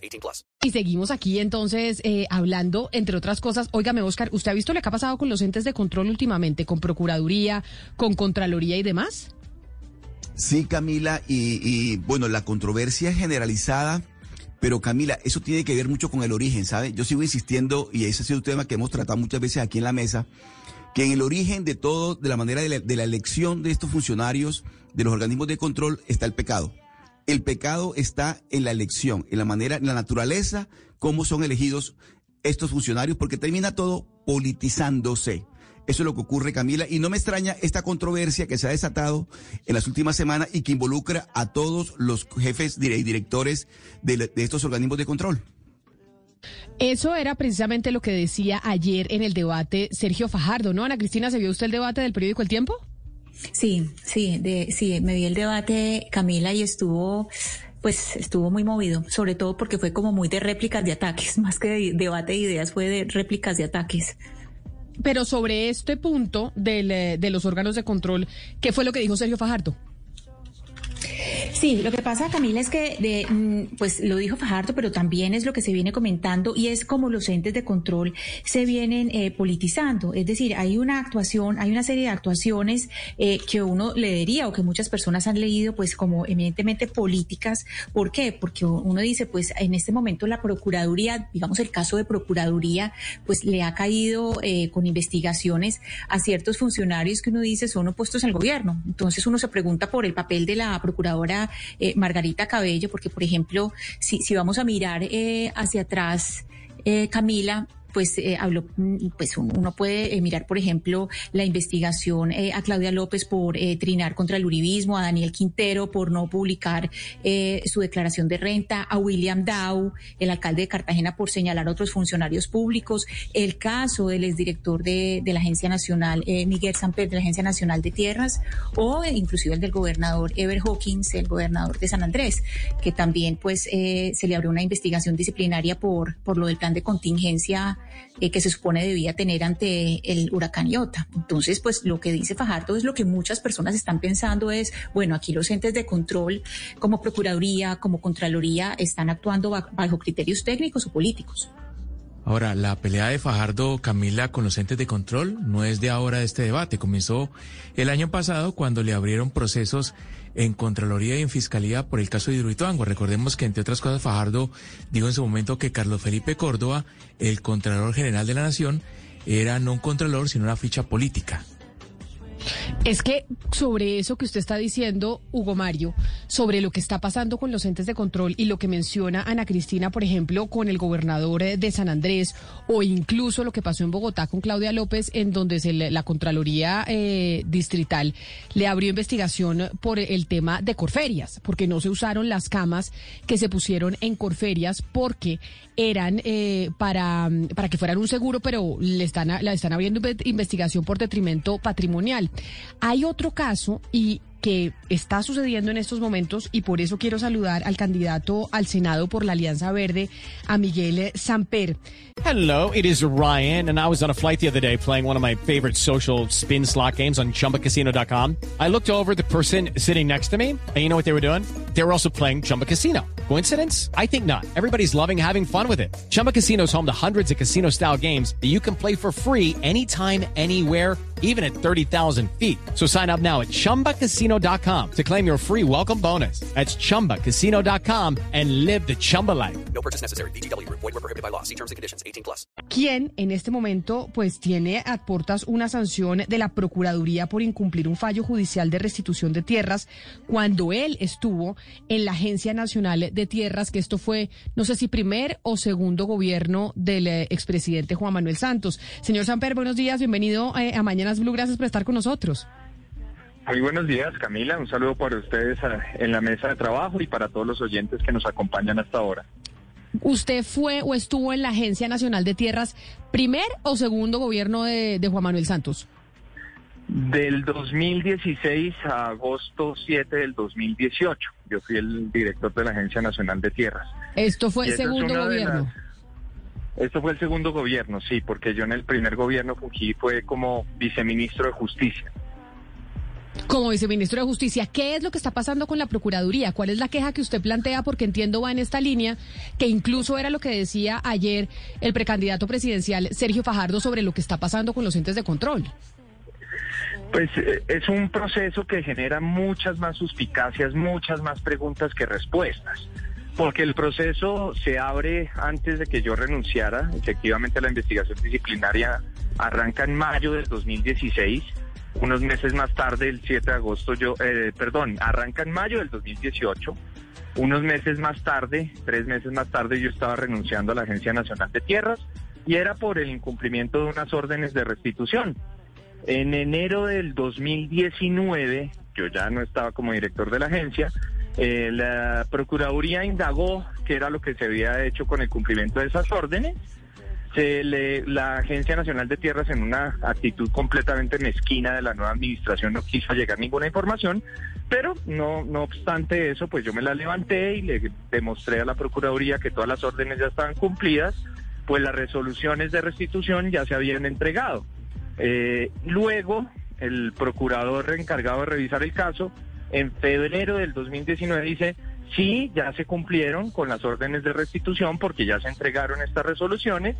18 plus. Y seguimos aquí entonces eh, hablando, entre otras cosas. Óigame, Oscar, ¿usted ha visto lo que ha pasado con los entes de control últimamente, con Procuraduría, con Contraloría y demás? Sí, Camila, y, y bueno, la controversia generalizada pero Camila, eso tiene que ver mucho con el origen, ¿sabe? Yo sigo insistiendo, y ese ha sido un tema que hemos tratado muchas veces aquí en la mesa, que en el origen de todo, de la manera de la, de la elección de estos funcionarios, de los organismos de control, está el pecado. El pecado está en la elección, en la manera, en la naturaleza, cómo son elegidos estos funcionarios, porque termina todo politizándose. Eso es lo que ocurre, Camila, y no me extraña esta controversia que se ha desatado en las últimas semanas y que involucra a todos los jefes y directores de, de estos organismos de control. Eso era precisamente lo que decía ayer en el debate Sergio Fajardo, ¿no? Ana Cristina, ¿se vio usted el debate del periódico El Tiempo? Sí, sí, de, sí, me vi el debate, Camila, y estuvo pues estuvo muy movido, sobre todo porque fue como muy de réplicas de ataques, más que de debate de ideas, fue de réplicas de ataques. Pero sobre este punto del, eh, de los órganos de control, ¿qué fue lo que dijo Sergio Fajardo? Sí, lo que pasa, Camila, es que, de, mm, pues lo dijo Fajardo, pero también es lo que se viene comentando y es como los entes de control se vienen eh, politizando. Es decir, hay una actuación, hay una serie de actuaciones eh, que uno leería o que muchas personas han leído, pues como eminentemente políticas. ¿Por qué? Porque uno dice, pues en este momento la Procuraduría, digamos el caso de Procuraduría, pues le ha caído eh, con investigaciones a ciertos funcionarios que uno dice son opuestos al gobierno. Entonces uno se pregunta por el papel de la Procuradora eh, Margarita Cabello, porque por ejemplo, si, si vamos a mirar eh, hacia atrás, eh, Camila, pues eh, habló, mm, pues uno puede eh, mirar, por ejemplo, la investigación eh, a Claudia López por trinar contra el uribismo, a Daniel Quintero por no publicar su declaración de renta, a William Dow, el alcalde de Cartagena, por señalar a otros funcionarios públicos, el caso del exdirector de, de la Agencia Nacional, Miguel Samper, de la Agencia Nacional de Tierras, o inclusive el del gobernador Ever Hawkins, el gobernador de San Andrés, que también pues se le abrió una investigación disciplinaria por, por lo del plan de contingencia eh, que se supone debía tener ante el huracán Iota. Entonces, pues lo que dice Fajardo es lo que muchas personas están pensando es, bueno, aquí los entes de control como Procuraduría, como Contraloría, están actuando bajo criterios técnicos o políticos. Ahora, la pelea de Fajardo, Camila, con los entes de control no es de ahora este debate. Comenzó el año pasado cuando le abrieron procesos en Contraloría y en Fiscalía por el caso de Hidroituango. Recordemos que, entre otras cosas, Fajardo dijo en su momento que Carlos Felipe Córdoba, el Contralor General de la Nación, era no un Contralor, sino una ficha política. Es que sobre eso que usted está diciendo, Hugo Mario, sobre lo que está pasando con los entes de control y lo que menciona Ana Cristina, por ejemplo, con el gobernador eh, de San Andrés, o incluso lo que pasó en Bogotá con Claudia López, en donde se la Contraloría eh, Distrital le abrió investigación por el tema de Corferias, porque no se usaron las camas que se pusieron en Corferias porque eran eh, para, para que fueran un seguro, pero le están, la están abriendo investigación por detrimento patrimonial. Hay otro caso y que está sucediendo en estos momentos y por eso quiero saludar al candidato al Senado por la Alianza Verde, a Miguel Samper. Hello, it is Ryan, and I was on a flight the other day playing one of my favorite social spin slot games on chumbacasino.com. I looked over the person sitting next to me, and you know what they were doing? They were also playing Chumba Casino. Coincidence? I think not. Everybody's loving having fun with it. Chumba Casino is home to hundreds of casino style games that you can play for free anytime, anywhere, even at 30,000 feet. So sign up now at chumbacasino.com to claim your free welcome bonus. That's chumbacasino.com and live the Chumba life. No purchase necessary. BGW. Void were prohibited by law. See terms and conditions. 18 plus. Quien en este momento pues tiene a portas una sanción de la Procuraduría por incumplir un fallo judicial de restitución de tierras cuando él estuvo en la Agencia Nacional de Tierras, que esto fue, no sé si primer o segundo gobierno del eh, expresidente Juan Manuel Santos. Señor Samper, buenos días, bienvenido eh, a Mañanas Blue, gracias por estar con nosotros. Muy buenos días, Camila. Un saludo para ustedes a- en la mesa de trabajo y para todos los oyentes que nos acompañan hasta ahora. ¿Usted fue o estuvo en la Agencia Nacional de Tierras primer o segundo gobierno de, de Juan Manuel Santos? Del 2016 a agosto 7 del 2018. Yo fui el director de la Agencia Nacional de Tierras. Esto fue el es segundo gobierno. Esto fue el segundo gobierno, sí, porque yo en el primer gobierno fungí fue como viceministro de Justicia. Como viceministro de Justicia, ¿qué es lo que está pasando con la Procuraduría? ¿Cuál es la queja que usted plantea? Porque entiendo va en esta línea, que incluso era lo que decía ayer el precandidato presidencial Sergio Fajardo sobre lo que está pasando con los entes de control. Pues eh, es un proceso que genera muchas más suspicacias, muchas más preguntas que respuestas. Porque el proceso se abre antes de que yo renunciara. Efectivamente, la investigación disciplinaria arranca en mayo del 2016. Unos meses más tarde, el 7 de agosto, yo, eh, perdón, arranca en mayo del 2018. Unos meses más tarde, tres meses más tarde, yo estaba renunciando a la Agencia Nacional de Tierras y era por el incumplimiento de unas órdenes de restitución. En enero del 2019, yo ya no estaba como director de la agencia, eh, la Procuraduría indagó qué era lo que se había hecho con el cumplimiento de esas órdenes. La Agencia Nacional de Tierras, en una actitud completamente mezquina de la nueva administración, no quiso llegar ninguna información, pero no, no obstante eso, pues yo me la levanté y le demostré a la Procuraduría que todas las órdenes ya estaban cumplidas, pues las resoluciones de restitución ya se habían entregado. Eh, luego, el procurador encargado de revisar el caso, en febrero del 2019 dice, sí, ya se cumplieron con las órdenes de restitución porque ya se entregaron estas resoluciones,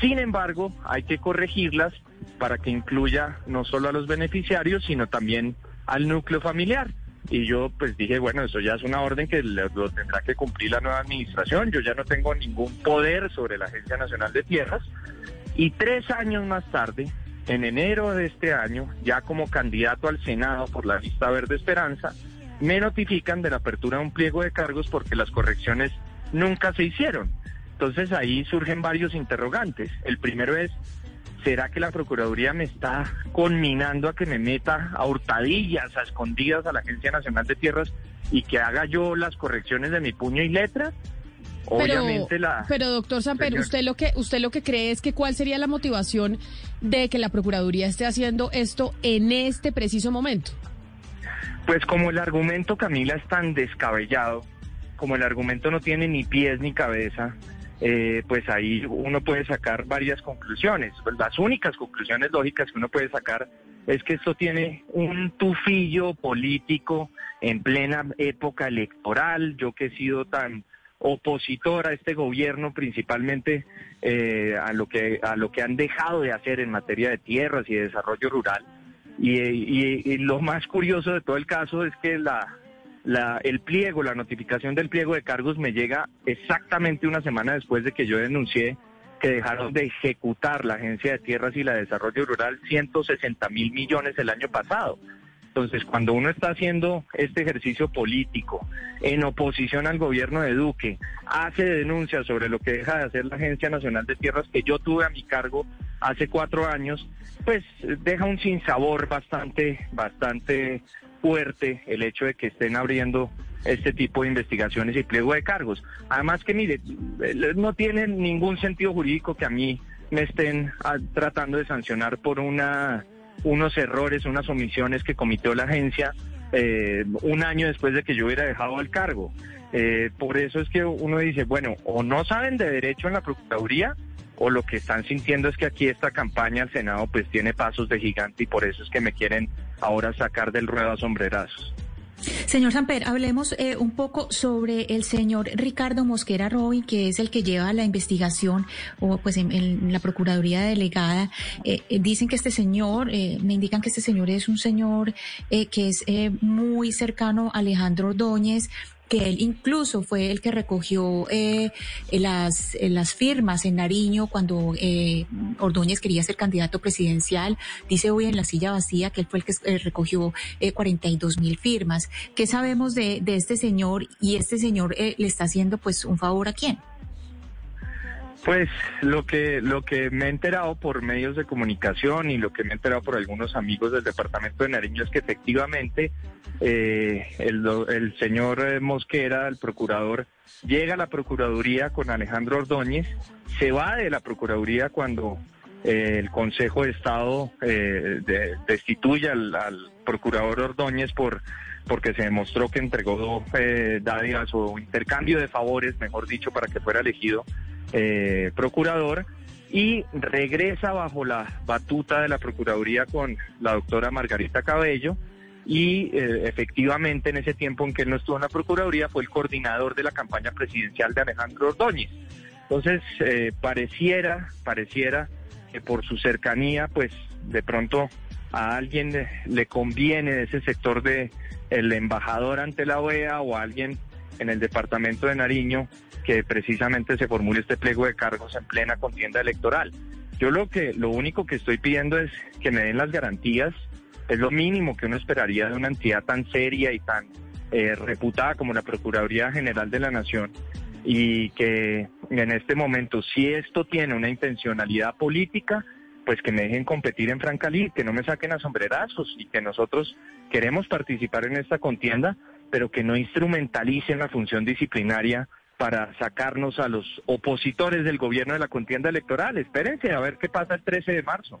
sin embargo, hay que corregirlas para que incluya no solo a los beneficiarios, sino también al núcleo familiar. Y yo pues dije, bueno, eso ya es una orden que lo, tendrá que cumplir la nueva administración, yo ya no tengo ningún poder sobre la Agencia Nacional de Tierras. Y tres años más tarde, en enero de este año, ya como candidato al Senado por la lista Verde Esperanza, me notifican de la apertura de un pliego de cargos porque las correcciones nunca se hicieron. Entonces ahí surgen varios interrogantes. El primero es, ¿será que la Procuraduría me está conminando a que me meta a hurtadillas, a escondidas a la Agencia Nacional de Tierras y que haga yo las correcciones de mi puño y letra? Obviamente la... pero doctor Samper, usted lo que usted lo que cree es que cuál sería la motivación de que la procuraduría esté haciendo esto en este preciso momento. Pues como el argumento, Camila, es tan descabellado, como el argumento no tiene ni pies ni cabeza, eh, pues ahí uno puede sacar varias conclusiones. Pues las únicas conclusiones lógicas que uno puede sacar es que esto tiene un tufillo político en plena época electoral. Yo que he sido tan opositor a este gobierno, principalmente eh, a lo que a lo que han dejado de hacer en materia de tierras y de desarrollo rural. Y, y- lo más curioso de todo el caso es que la, la, el pliego, la notificación del pliego de cargos me llega exactamente una semana después de que yo denuncié que dejaron de ejecutar la Agencia de Tierras y la de Desarrollo Rural 160 mil millones el año pasado. Entonces, cuando uno está haciendo este ejercicio político en oposición al gobierno de Duque, hace denuncias sobre lo que deja de hacer la Agencia Nacional de Tierras que yo tuve a mi cargo hace cuatro años, pues deja un sinsabor bastante, bastante fuerte el hecho de que estén abriendo este tipo de investigaciones y pliego de cargos. Además que, mire, no tiene ningún sentido jurídico que a mí me estén ah, tratando de sancionar por una unos errores, unas omisiones que cometió la agencia eh, un año después de que yo hubiera dejado el cargo. Eh, por eso es que uno dice, bueno, o no saben de derecho en la Procuraduría, o lo que están sintiendo es que aquí esta campaña al Senado pues tiene pasos de gigante y por eso es que me quieren ahora sacar del ruedo a sombrerazos. Señor Samper, hablemos eh, un poco sobre el señor Ricardo Mosquera Robin, que es el que lleva la investigación, o pues en, la Procuraduría Delegada. Eh, eh, dicen que este señor, eh, me indican que este señor es un señor que es muy cercano a Alejandro Ordóñez que él incluso fue el que recogió eh, las, eh, las firmas en Nariño cuando eh, Ordóñez quería ser candidato presidencial. Dice hoy en la silla vacía que él fue el que eh, recogió eh, 42 mil firmas. ¿Qué sabemos de, de este señor? Y este señor eh, le está haciendo pues un favor a quién? Pues lo que lo que me he enterado por medios de comunicación y lo que me he enterado por algunos amigos del departamento de Nariño es que efectivamente eh, el, señor eh, Mosquera, el procurador, llega a la procuraduría con Alejandro Ordóñez, se va de la procuraduría cuando eh, el Consejo de Estado eh, de- destituye al, procurador Ordóñez por porque se demostró que entregó dádivas o intercambio de favores, mejor dicho, para que fuera elegido procurador y regresa bajo la batuta de la Procuraduría con la doctora Margarita Cabello y eh, efectivamente en ese tiempo en que él no estuvo en la Procuraduría fue el coordinador de la campaña presidencial de Alejandro Ordóñez. Entonces, eh, pareciera, pareciera que por su cercanía, pues de pronto a alguien le, conviene de ese sector de el embajador ante la OEA o a alguien en el departamento de Nariño que precisamente se formule este pliego de cargos en plena contienda electoral. Yo lo que lo único que estoy pidiendo es que me den las garantías, es lo mínimo que uno esperaría de una entidad tan seria y tan eh, reputada como la Procuraduría General de la Nación y que en este momento, si esto tiene una intencionalidad política, pues que me dejen competir en Francalí, que no me saquen a sombrerazos y que nosotros queremos participar en esta contienda, pero que no instrumentalicen la función disciplinaria para sacarnos a los opositores del gobierno de la contienda electoral. Espérense a ver qué pasa el 13 de marzo.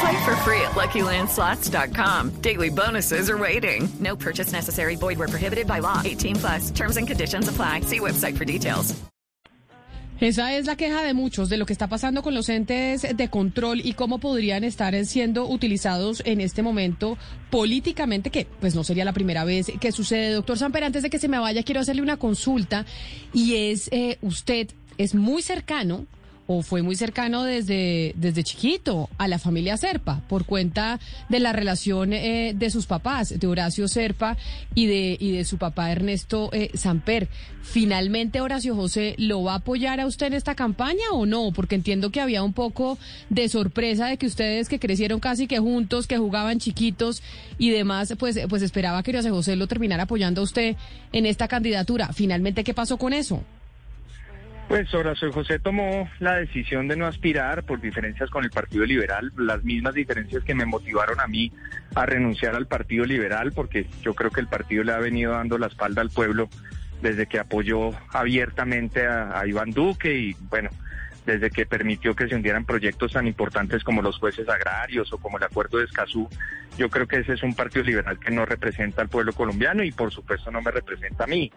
Play for free at LuckyLandSlots.com. Daily bonuses are waiting. No purchase necessary. Void where prohibited by law. 18 plus. Terms and conditions apply. See website for details. Esa es la queja de muchos de lo que está pasando con los entes de control y cómo podrían estar siendo utilizados en este momento políticamente, que pues no sería la primera vez que sucede. Doctor Samper, antes de que se me vaya, quiero hacerle una consulta y es, eh, usted es muy cercano o fue muy cercano desde, desde chiquito a la familia Serpa por cuenta de la relación eh, de sus papás, de Horacio Serpa y de, y de su papá Ernesto eh, Samper. ¿Finalmente Horacio José lo va a apoyar a usted en esta campaña o no? Porque entiendo que había un poco de sorpresa de que ustedes que crecieron casi que juntos, que jugaban chiquitos y demás, pues, pues esperaba que Horacio José lo terminara apoyando a usted en esta candidatura. ¿Finalmente qué pasó con eso? Pues Horacio José tomó la decisión de no aspirar por diferencias con el Partido Liberal, las mismas diferencias que me motivaron a mí a renunciar al Partido Liberal, porque yo creo que el partido le ha venido dando la espalda al pueblo desde que apoyó abiertamente a, a Iván Duque y bueno, desde que permitió que se hundieran proyectos tan importantes como los jueces agrarios o como el acuerdo de Escazú. Yo creo que ese es un partido liberal que no representa al pueblo colombiano y por supuesto no me representa a mí.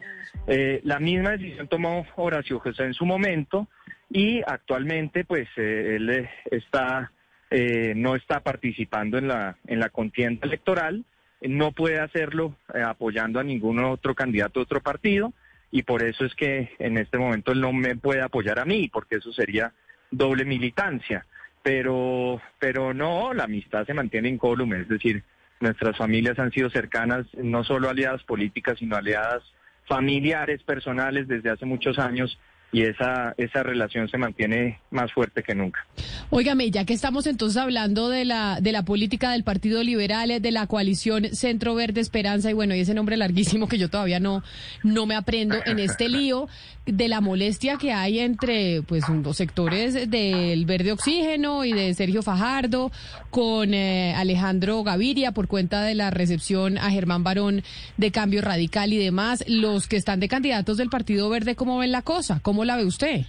Eh, la misma decisión tomó Horacio José en su momento y actualmente pues eh, él eh, está eh, no está participando en la en la contienda electoral, no puede hacerlo apoyando a ningún otro candidato de otro partido y por eso es que en este momento él no me puede apoyar a mí, porque eso sería doble militancia. Pero, pero no, la amistad se mantiene incólume, es decir, nuestras familias han sido cercanas, no solo aliadas políticas, sino aliadas familiares, personales desde hace muchos años y esa, esa relación se mantiene más fuerte que nunca. Óigame, ya que estamos entonces hablando de la, de la política del Partido Liberal, de la coalición Centro Verde Esperanza, y bueno, y ese nombre larguísimo que yo todavía no, no me aprendo en este lío, de la molestia que hay entre pues los sectores del Verde Oxígeno y de Sergio Fajardo, con eh, Alejandro Gaviria por cuenta de la recepción a Germán Barón de Cambio Radical y demás, los que están de candidatos del Partido Verde, ¿cómo ven la cosa? ¿Cómo la ve usted?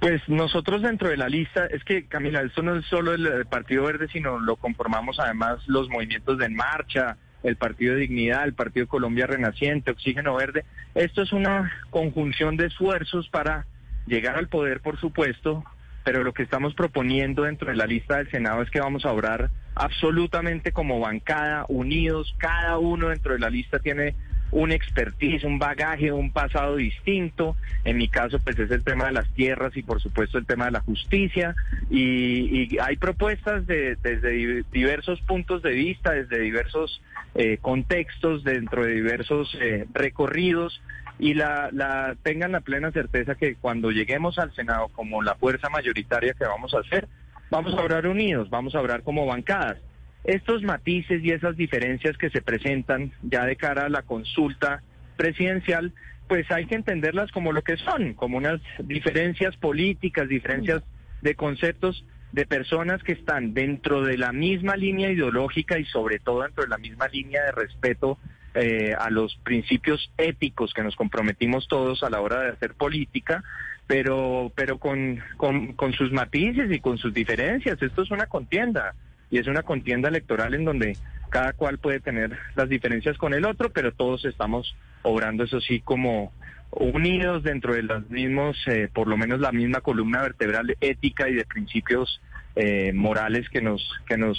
Pues nosotros dentro de la lista, es que Camila, esto no es solo el, el Partido Verde, sino lo conformamos además los movimientos de En Marcha, el Partido de Dignidad, el Partido Colombia Renaciente, Oxígeno Verde. Esto es una conjunción de esfuerzos para llegar al poder, por supuesto, pero lo que estamos proponiendo dentro de la lista del Senado es que vamos a obrar absolutamente como bancada, unidos, cada uno dentro de la lista tiene un expertise, un bagaje, un pasado distinto. En mi caso, pues es el tema de las tierras y por supuesto el tema de la justicia. Y, hay propuestas de, desde diversos puntos de vista, desde diversos eh, contextos, dentro de diversos eh, recorridos y la, la tengan la plena certeza que cuando lleguemos al Senado como la fuerza mayoritaria que vamos a hacer, vamos a obrar unidos, vamos a obrar como bancadas. Estos matices y esas diferencias que se presentan ya de cara a la consulta presidencial, pues hay que entenderlas como lo que son, como unas diferencias políticas, diferencias de conceptos de personas que están dentro de la misma línea ideológica y sobre todo dentro de la misma línea de respeto eh, a los principios éticos que nos comprometimos todos a la hora de hacer política, pero, pero con, con, con sus matices y con sus diferencias. Esto es una contienda y es una contienda electoral en donde cada cual puede tener las diferencias con el otro, pero todos estamos obrando eso sí como unidos dentro de los mismos, eh, por lo menos la misma columna vertebral ética y de principios eh, morales que nos que nos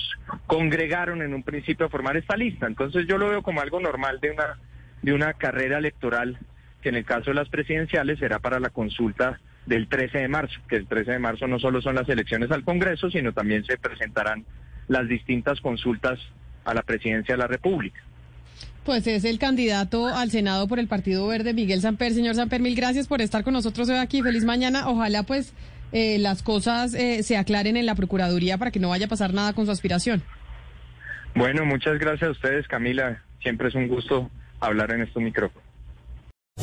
congregaron en un principio a formar esta lista. Entonces yo lo veo como algo normal de una de una carrera electoral que en el caso de las presidenciales será para la consulta del 13 de marzo, que el 13 de marzo no solo son las elecciones al Congreso, sino también se presentarán las distintas consultas a la presidencia de la República. Pues es el candidato al Senado por el Partido Verde, Miguel Samper. Señor Samper, mil gracias por estar con nosotros hoy aquí. Feliz mañana. Ojalá pues eh, las cosas eh, se aclaren en la Procuraduría para que no vaya a pasar nada con su aspiración. Bueno, muchas gracias a ustedes, Camila. Siempre es un gusto hablar en este micrófono.